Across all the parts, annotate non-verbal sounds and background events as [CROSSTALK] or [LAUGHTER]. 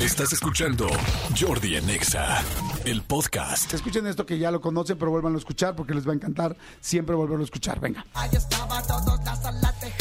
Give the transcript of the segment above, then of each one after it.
Estás escuchando Jordi en Exa, el podcast. Escuchen esto que ya lo conocen, pero vuelvan a escuchar porque les va a encantar siempre volverlo a escuchar. Venga.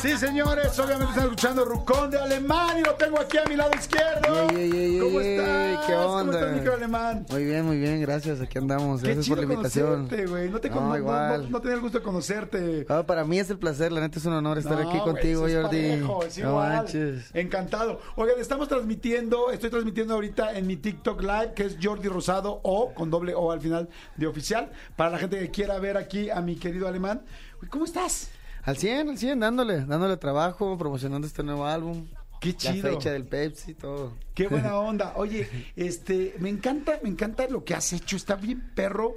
Sí, señores, obviamente están escuchando Rucón de Alemán y lo tengo aquí a mi lado izquierdo. Ey, ey, ey, ¿Cómo estás? ¿Qué ¿Cómo onda? estás, micro Alemán? Muy bien, muy bien, gracias. Aquí andamos. Qué Gracias chido por la invitación. conocerte. No, te con- No, igual. no- no tenía el gusto de conocerte. Ah, para mí es el placer, la neta es un honor estar No, aquí contigo, es Jordi. parejo, es no igual. manches. Encantado. Oigan, estamos transmitiendo, estoy transmitiendo ahorita en mi TikTok Live, que es Jordi Rosado o con doble O al final de oficial. Para la gente que quiera ver aquí a mi querido alemán. ¿Cómo estás? Al 100, al 100, dándole, dándole trabajo, promocionando este nuevo álbum. Qué chido. La fecha del Pepsi, todo. Qué buena [LAUGHS] onda. Oye, este, me encanta, me encanta lo que has hecho. Está bien perro.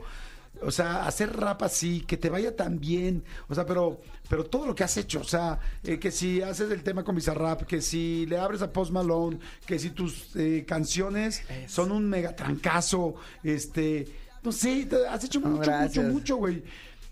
O sea, hacer rap así, que te vaya tan bien. O sea, pero, pero todo lo que has hecho. O sea, eh, que si haces el tema con Bizarrap, que si le abres a Post Malone, que si tus eh, canciones son un mega trancazo. Este, no sé, has hecho No, mucho, mucho, mucho, güey.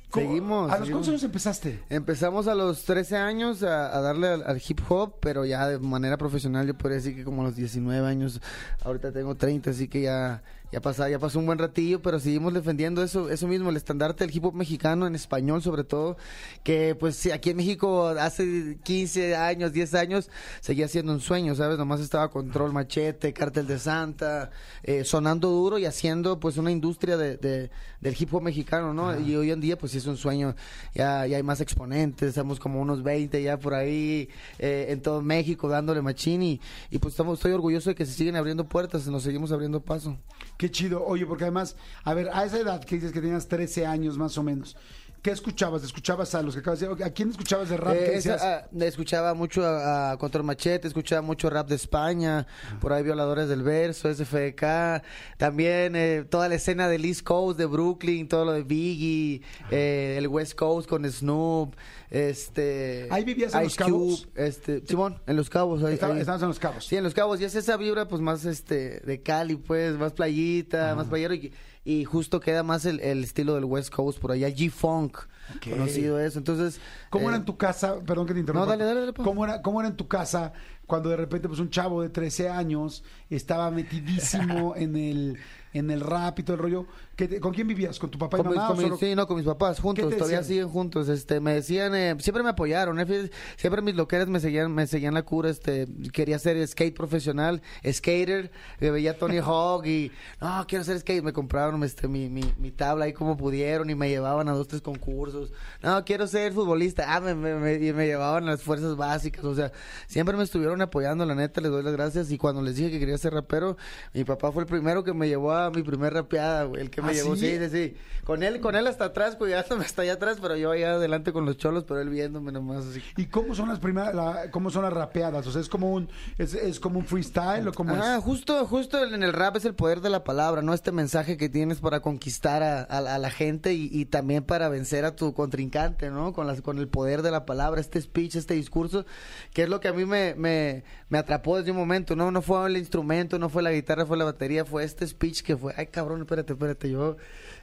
¿Cómo- Seguimos, ¿A los cuántos años empezaste? Empezamos a los 13 años a, a darle al, al hip hop, pero ya de manera profesional yo podría decir que como a los 19 años, ahorita tengo 30, así que ya ya pasó, ya pasó un buen ratillo, pero seguimos defendiendo eso eso mismo, el estandarte del hip hop mexicano en español sobre todo, que pues aquí en México hace 15 años, 10 años seguía siendo un sueño, ¿sabes? Nomás estaba Control Machete, Cártel de Santa, eh, sonando duro y haciendo pues una industria de, de- del hip hop mexicano, ¿no? Y hoy en día pues sí es un sueño, ya, ya hay más exponentes, estamos como unos 20 ya por ahí eh, en todo México dándole machín y, y, pues estamos, estoy orgulloso de que se siguen abriendo puertas, nos seguimos abriendo paso. Qué chido. Oye, porque además, a ver, a esa edad que dices que tenías 13 años más o menos, ¿qué escuchabas? ¿Escuchabas a los que acabas de decir? ¿A quién escuchabas de rap? Eh, esa, decías? ah, escuchaba mucho a, a Control Machete, escuchaba mucho rap de España, por ahí Violadores del Verso, SFK, también eh, toda la escena del East Coast, de Brooklyn, todo lo de Biggie, eh, el West Coast con Snoop, este... ¿Ahí vivías en Los Cabos? Cube, este, Simón, en Los Cabos. ahí- Estaba- ahí. estabas en Los Cabos. Sí, en Los Cabos, y es esa vibra pues más este de Cali, pues, más playita, más playero y, y justo queda más el, el estilo del West Coast por allá, G-Funk, conocido eso, entonces... ¿Cómo eh, era en tu casa? Perdón que te interrumpa. No, dale, dale, dale, pa. ¿Cómo era, ¿Cómo era en tu casa cuando de repente pues un chavo de 13 años estaba metidísimo [LAUGHS] en el en el rap y todo el rollo? ¿Qué te- ¿Con quién vivías? ¿Con tu papá y Con mis- mamá? con o mis- solo- sí, no, con mis papás, juntos, te todavía decían? siguen juntos, este, me decían, eh, siempre me apoyaron, eh, fíjate, siempre mis loqueras me seguían, me seguían la cura, este, quería ser skate profesional, skater, eh, veía a Tony [LAUGHS] Hawk y, no, quiero ser skate, me compraron, este, mi, mi, mi tabla ahí como pudieron y me llevaban a dos, tres concursos, no, quiero ser futbolista, ah, me, me, me- y me llevaban a las fuerzas básicas, o sea, siempre me estuvieron apoyando, la neta, les doy las gracias, y cuando les dije que quería ser rapero, mi papá fue el primero que me llevó a mi primer rapeada, güey, el que me ¿Ah, llevó, sí? sí, sí, sí. Con él, con él hasta atrás, cuidándome [LAUGHS] hasta allá atrás, pero yo allá adelante con los cholos, pero él viéndome nomás así. ¿Y cómo son las primeras, la- cómo son las rapeadas? O sea, es como un, es, es como un freestyle o como Ah, es? justo, justo en el rap es el poder de la palabra, ¿no? Este mensaje que tienes para conquistar a, a- a la gente y, y también para vencer a tu contrincante, ¿no? Con, las, con el poder de la palabra, este speech, este discurso, que es lo que a mí me, me, me atrapó desde un momento, ¿no? No fue el instrumento, no fue la guitarra, fue la batería, fue este speech que fue, ay cabrón, espérate, espérate, yo,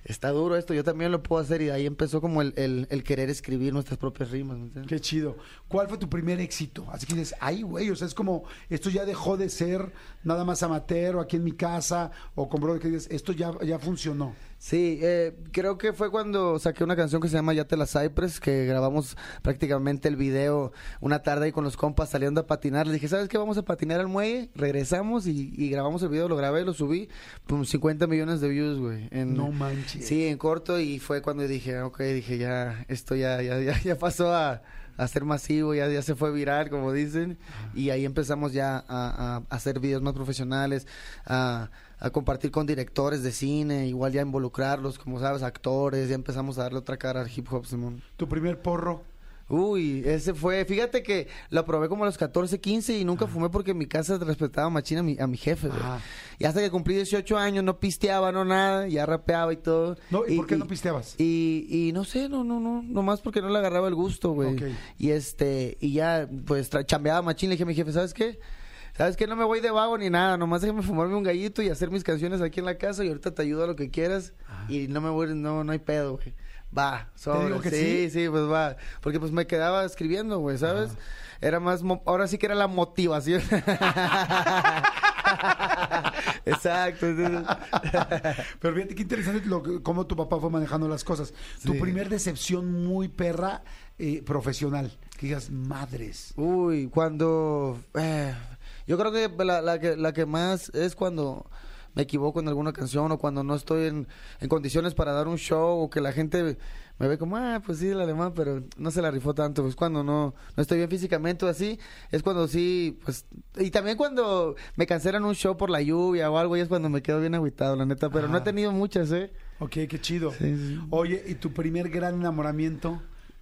está duro esto, yo también lo puedo hacer y ahí empezó como el, querer escribir nuestras propias rimas. Qué chido. ¿Cuál fue tu primer éxito? Así que dices, ay, güey, o sea, es como, esto ya dejó de ser nada más amateur o aquí en mi casa o con brother que dices, esto ya, ya funcionó. Sí, eh, creo que fue cuando saqué una canción que se llama Ya te la Cypress, que grabamos prácticamente el video una tarde ahí con los compas saliendo a patinar. Le dije, ¿sabes qué? Vamos a patinar al muelle, regresamos y, y grabamos el video, lo grabé, lo subí, pum, 50 millones de views, güey. en- No manches. Sí, en corto y fue cuando dije, ok, dije, ya, esto ya, ya, ya, ya pasó a, a ser masivo, ya, ya se fue viral, como dicen, y ahí empezamos ya a, hacer videos más profesionales, a, a compartir con directores de cine, igual ya involucrarlos, como sabes, actores, ya empezamos a darle otra cara al hip hop, Simón. Tu primer porro. Uy, ese fue, fíjate que lo probé como a los 14, 15 y nunca fumé porque en mi casa respetaba machina a mi, a mi jefe. Ajá. Y hasta que cumplí 18 años no pisteaba, no nada, ya rapeaba y todo. No, ¿y por qué no pisteabas? Y, y no sé, no, no, no, nomás porque no le agarraba el gusto, güey. Y este, y ya, pues, chambeaba machín, le dije a mi jefe, ¿sabes qué? ¿Sabes qué? No me voy de vago ni nada, nomás déjame fumarme un gallito y hacer mis canciones aquí en la casa y ahorita te ayudo a lo que quieras y no me voy, no, no hay pedo, güey. Va, sobres. digo que sí, sí? sí, pues va. Porque pues me quedaba escribiendo, güey, ¿sabes? Era más, mo- ahora sí que era la motivación. [LAUGHS] Exacto. Pero fíjate qué interesante lo cómo tu papá fue manejando las cosas. Tu primer decepción muy perra eh, profesional. Que digas, madres. Uy, cuando... eh, yo creo que la, la que la que más es cuando me equivoco en alguna canción o cuando no estoy en, en condiciones para dar un show o que la gente me ve como, ah, pues sí, el alemán, pero no se la rifó tanto. Pues cuando no, no estoy bien físicamente o así, es cuando sí, pues... Y también cuando me cancelan un show por la lluvia o algo, y es cuando me quedo bien agüitado, la neta. Pero no he Ah. tenido muchas, ¿eh? Ok, qué chido. Sí, sí. Oye, ¿y tu primer gran enamoramiento?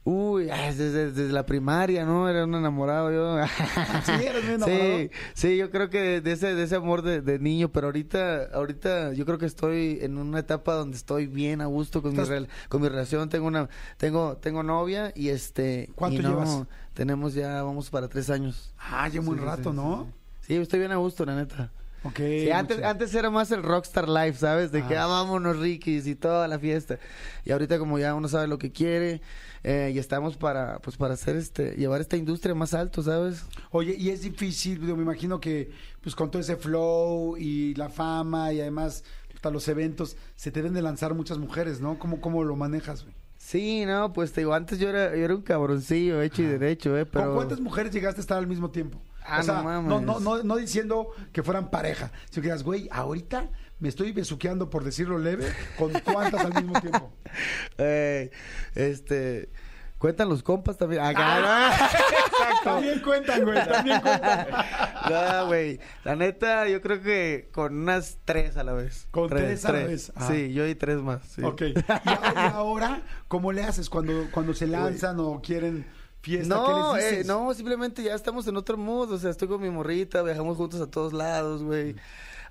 Uy, desde, desde la primaria, ¿no? Era un enamorado yo. [LAUGHS] Sí, eres muy enamorado. Sí, sí, yo creo que de ese, de ese amor de, de niño, pero ahorita, ahorita yo creo que estoy en una etapa donde estoy bien a gusto con mi rel- con mi relación. Tengo una, tengo, tengo novia y este. ¿Cuánto y no, llevas? Tenemos ya, vamos para tres años. Ah, lleva un Sí, sí, rato, sí, ¿no? Sí, estoy bien a gusto, la neta. Sí, antes, antes era más el rockstar life, ¿sabes? De que Ah. vámonos Rikis y toda la fiesta. Y ahorita como ya uno sabe lo que quiere eh, y estamos para pues para hacer este llevar esta industria más alto, ¿sabes? Oye, y es difícil, me imagino que pues con todo ese flow y la fama y además hasta los eventos, se te deben de lanzar muchas mujeres, ¿no? ¿Cómo, cómo lo manejas, güey? Sí, no, pues te digo, antes yo era, yo era un cabroncillo hecho y derecho, ¿eh? Pero... ¿Con cuántas mujeres llegaste a estar al mismo tiempo? Ah, o sea, no mames. no, no, no, no diciendo que fueran pareja, sino que digas, güey, ahorita me estoy besuqueando, por decirlo leve, ¿con cuántas al mismo tiempo? [LAUGHS] Eh, este... Cuentan los compas también. Acá, Ah, [LAUGHS] También cuentan, güey, también cuentan. [LAUGHS] No, güey. La neta, yo creo que con unas tres a la vez. Con tres a la vez. Ah. Sí, yo y tres más. sí. Ok. ¿Y, a- y ahora cómo le haces cuando, cuando se lanzan o quieren fiesta? No, ¿Qué les eh, no, simplemente ya estamos en otro mood. O sea, estoy con mi morrita, viajamos juntos a todos lados, güey.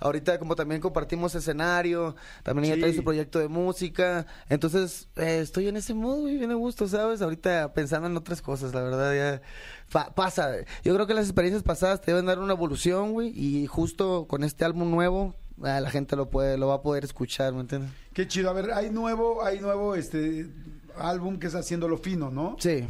Ahorita como también compartimos escenario, también ella Sí. trae su proyecto de música. Entonces, eh, estoy en ese mood, güey, bien a gusto, ¿sabes? Ahorita pensando en otras cosas, la verdad, ya pa- pasa. Yo creo que las experiencias pasadas te deben dar una evolución, güey. Y justo con este álbum nuevo, la gente lo puede, lo va a poder escuchar, ¿me entiendes? Qué chido. A ver, hay nuevo, hay nuevo este álbum que es Haciéndolo Fino, ¿no? Sí.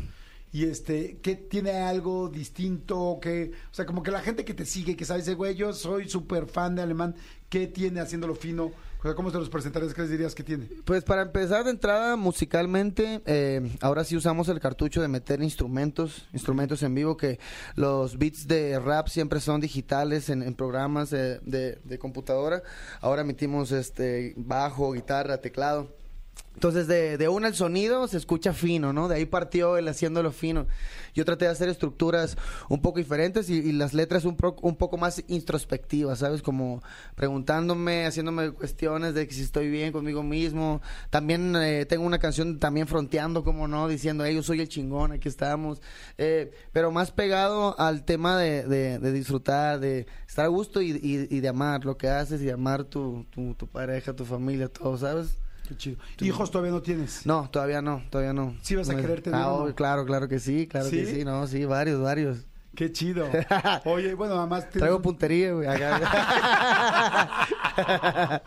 Y este, ¿qué tiene algo distinto? que O sea, como que la gente que te sigue, que sabe, dice, güey, yo soy súper fan de alemán, ¿qué tiene Haciéndolo Fino? ¿cómo te los presentarías? ¿Qué les dirías que tiene? Pues para empezar de entrada musicalmente, eh, ahora sí usamos el cartucho de meter instrumentos, instrumentos en vivo, que los beats de rap siempre son digitales en, programas de, de computadora. Ahora metimos este bajo, guitarra, teclado. Entonces, de, de una el sonido se escucha fino, ¿no? De ahí partió el haciéndolo fino. Yo traté de hacer estructuras un poco diferentes y, y las letras un, pro- un poco más introspectivas, ¿sabes? Como preguntándome, haciéndome cuestiones de que si estoy bien conmigo mismo. También eh, tengo una canción también fronteando, como no, diciendo, hey, yo soy el chingón, aquí estamos. Eh, pero más pegado al tema de, de- de disfrutar, de estar a gusto y, y- y de amar lo que haces y de amar tu, tu, tu pareja, tu familia, todo, ¿sabes? Qué chido. ¿Hijos todavía no tienes? No, todavía no, todavía no. ¿Sí vas a No querer tener Ah, uno? claro, claro que sí, claro que ¿Sí? sí, no, sí, varios, varios. Qué chido. [LAUGHS] Oye, bueno, además... tienes Traigo un- puntería, güey. acá. [LAUGHS]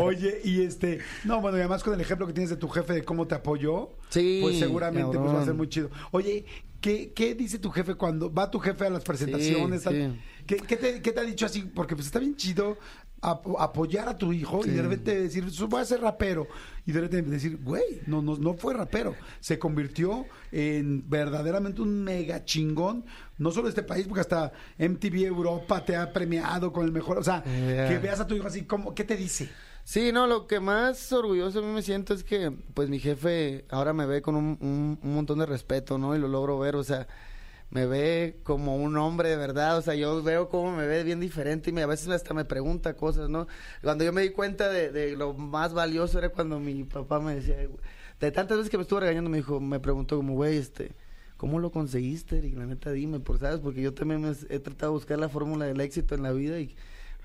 Oye, y este, no, bueno, y además con el ejemplo que tienes de tu jefe de cómo te apoyó, Sí, pues seguramente pues, va a ser muy chido. Oye, ¿qué, ¿qué dice tu jefe cuando va tu jefe a las presentaciones? Sí, sí. ¿Qué, qué te, qué te ha dicho así? Porque pues está bien chido apo- apoyar a tu hijo y de repente decir, "Su- voy a ser rapero. Y de repente decir, güey, no, no, no fue rapero. Se convirtió en verdaderamente un mega chingón, no solo de este país, porque hasta MTV Europa te ha premiado con el mejor. O sea, Yeah. que veas a tu hijo así, como, ¿qué te dice? Sí, no, lo que más orgulloso a mí me siento es que, pues, mi jefe ahora me ve con un, un- un montón de respeto, ¿no? Y lo logro ver, o sea, me ve como un hombre de verdad, o sea, yo veo cómo me ve bien diferente y me, a veces hasta me pregunta cosas, ¿no? Cuando yo me di cuenta de, de lo más valioso era cuando mi papá me decía, de tantas veces que me estuvo regañando, me dijo, me preguntó como, güey, este, ¿cómo lo conseguiste? Y la neta, dime, por, ¿sabes? Porque yo también me he tratado de buscar la fórmula del éxito en la vida y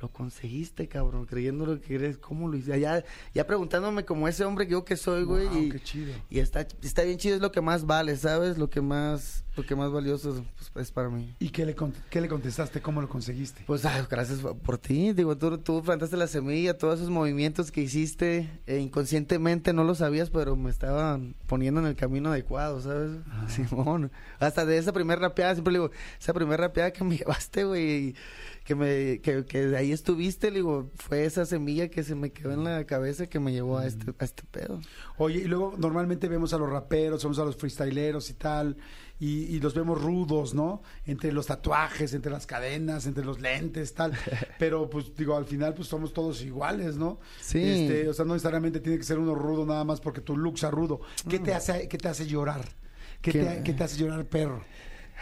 lo conseguiste, cabrón, creyendo lo que eres, ¿cómo lo hiciste? Ya, ya preguntándome como ese hombre que yo que soy, güey, Wow, y, qué chido. y está, está bien chido, es lo que más vale, ¿sabes? Lo que más, lo que más valioso pues, es para mí. ¿Y qué le, qué le contestaste? ¿Cómo lo conseguiste? Pues ay, gracias por- ti, digo, tú, tú plantaste la semilla, todos esos movimientos que hiciste, eh, inconscientemente no lo sabías, pero me estaban poniendo en el camino adecuado, ¿sabes? Simón, hasta de esa primera rapeada, siempre le digo, esa primera rapeada que me [LAUGHS] llevaste, güey, que me que, que de ahí estuviste, le digo, fue esa semilla que se me quedó en la cabeza que me llevó a este a este pedo. Oye, y luego normalmente vemos a los raperos, vemos a los freestyleros y tal, y, y los vemos rudos, ¿no? Entre los tatuajes, entre las cadenas, entre los lentes, tal. [LAUGHS] Pero pues digo, al final pues somos todos iguales, ¿no? Sí. Este, o sea, no necesariamente tiene que ser uno rudo nada más porque tu look sea rudo. ¿Qué te hace, qué te hace llorar? ¿Qué, ¿Qué- te, qué te hace llorar, perro?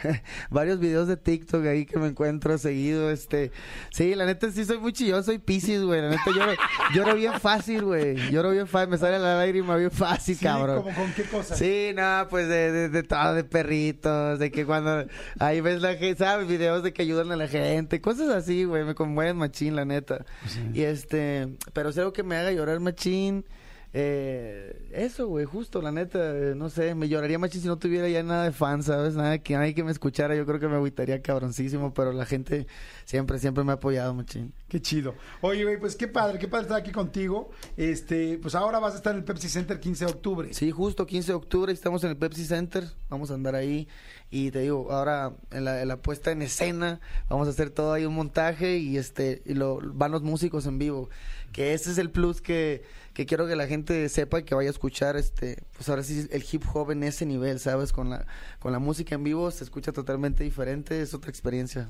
[LAUGHS] Varios videos de TikTok ahí que me encuentro seguido, este... Sí, la neta sí soy muy chilloso, soy Pisces, güey. La neta lloro, lloro bien fácil, güey. Lloro bien fácil, me sale la lágrima bien fácil, Sí, cabrón. ¿como con qué cosas? Sí, no, pues de, de, de todo, de perritos, de que cuando ahí ves la gente, ¿sabes? Videos de que ayudan a la gente, cosas así, güey, me conmueven machín, la neta. Y este, pero es algo que me haga llorar machín. Eh, eso, güey, justo, la neta, eh, no sé, me lloraría machín si no tuviera ya nada de fans, ¿sabes? Nada que nadie que me escuchara, yo creo que me agüitaría cabroncísimo, pero la gente siempre, siempre me ha apoyado machín. Qué chido. Oye, güey, pues qué padre, qué padre estar aquí contigo. Este, pues ahora vas a estar en el Pepsi Center 15 de octubre. Sí, justo 15 de octubre estamos en el Pepsi Center, vamos a andar ahí y te digo, ahora en la, en la puesta en escena vamos a hacer todo ahí un montaje y este y lo, van los músicos en vivo, que ese es el plus que, que quiero que la gente sepa y que vaya a escuchar este, pues ahora sí el hip hop en ese nivel, ¿sabes? Con la con la música en vivo se escucha totalmente diferente, es otra experiencia.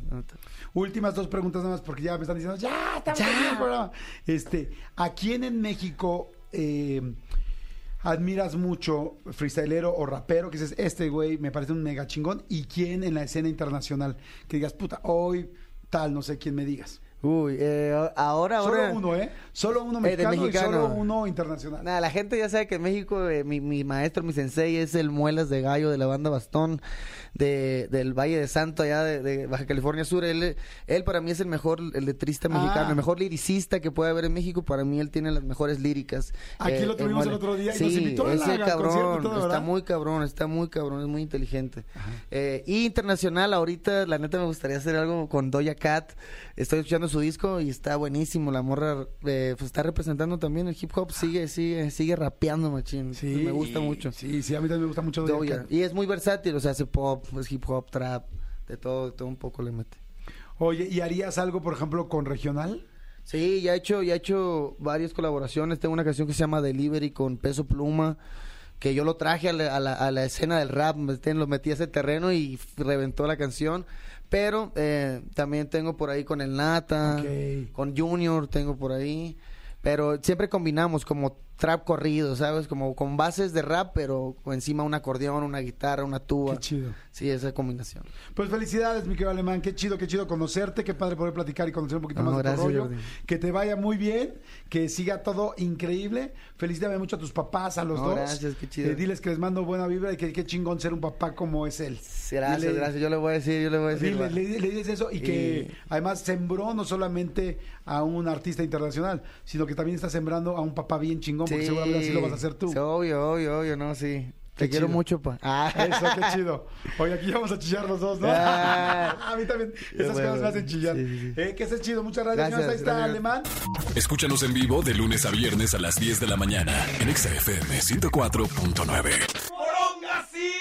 Últimas dos preguntas nada más porque ya me están diciendo, ya, estamos Ya. el programa. Este, ¿a quién en México eh, admiras mucho, freestylero o rapero, que dices, este güey me parece un mega chingón? ¿Y quién en la escena internacional? Que digas, puta, hoy tal, no sé quién me digas. Uy, eh, ahora ahora Solo uno, ¿eh? Solo uno Eh, de mexicano, y mexicano. solo uno internacional. Nada, la gente ya sabe que en México eh, mi, mi maestro, mi sensei es el Muelas de Gallo de la banda Bastón de, del Valle de Santo allá de, de Baja California Sur. Él, él para mí es el mejor el letrista Ah. mexicano, el mejor liricista que puede haber en México. Para mí él tiene las mejores líricas. Aquí Eh, lo tuvimos el otro día y sí, nos invitó a la- cabrón todo, está muy cabrón, está muy cabrón, es muy inteligente. Eh, y internacional, ahorita la neta me gustaría hacer algo con Doja Cat. Estoy escuchando su disco y está buenísimo. La morra eh, pues está representando también el hip hop, sigue, sigue, sigue rapeando, machín. Sí, me gusta mucho. Sí, sí, a mí también me gusta mucho Doja. Y es muy versátil, o sea, hace pop, es hip hop, trap, de todo, de todo un poco le mete. Oye, ¿y harías algo, por ejemplo, con regional? Sí, ya he hecho, ya he hecho varias colaboraciones. Tengo una canción que se llama Delivery con Peso Pluma, que yo lo traje a la, a la- a la escena del rap, lo metí a ese terreno y reventó la canción. Pero eh, también tengo por ahí con el Nata, con Junior tengo por ahí. Pero siempre combinamos como trap corrido, ¿sabes? Como con bases de rap, pero encima un acordeón, una guitarra, una tuba. Qué chido. Sí, esa combinación. Pues felicidades, mi querido Alemán. Qué chido, qué chido conocerte. Qué padre poder platicar y conocer un poquito No, más de tu rollo. Que te vaya muy bien. Que siga todo increíble. Felicidades mucho a tus papás, a los No, dos. gracias, qué chido. Eh, diles que les mando buena vibra y que qué chingón ser un papá como es él. Gracias, Dile- gracias. Yo le voy a decir, yo le voy a decir. Dile, le, le dices eso y que Y- además sembró no solamente a un artista internacional, sino que también está sembrando a un papá bien chingón, porque seguramente así lo vas a hacer tú. Sí, obvio, obvio, obvio, no, sí. Qué Te quiero mucho, pa. Ah. [LAUGHS] Eso, qué chido. Oye, aquí vamos a chillar los dos, ¿no? Ah. [LAUGHS] a mí también. Qué Esas bueno. cosas me hacen chillar. Sí, sí, sí. Eh, que estés chido. Muchas gracias. Gracias, señores. Ahí está gracias. Alemán. Escúchanos en vivo de lunes a viernes a las 10 de la mañana en Exa FM 104.9.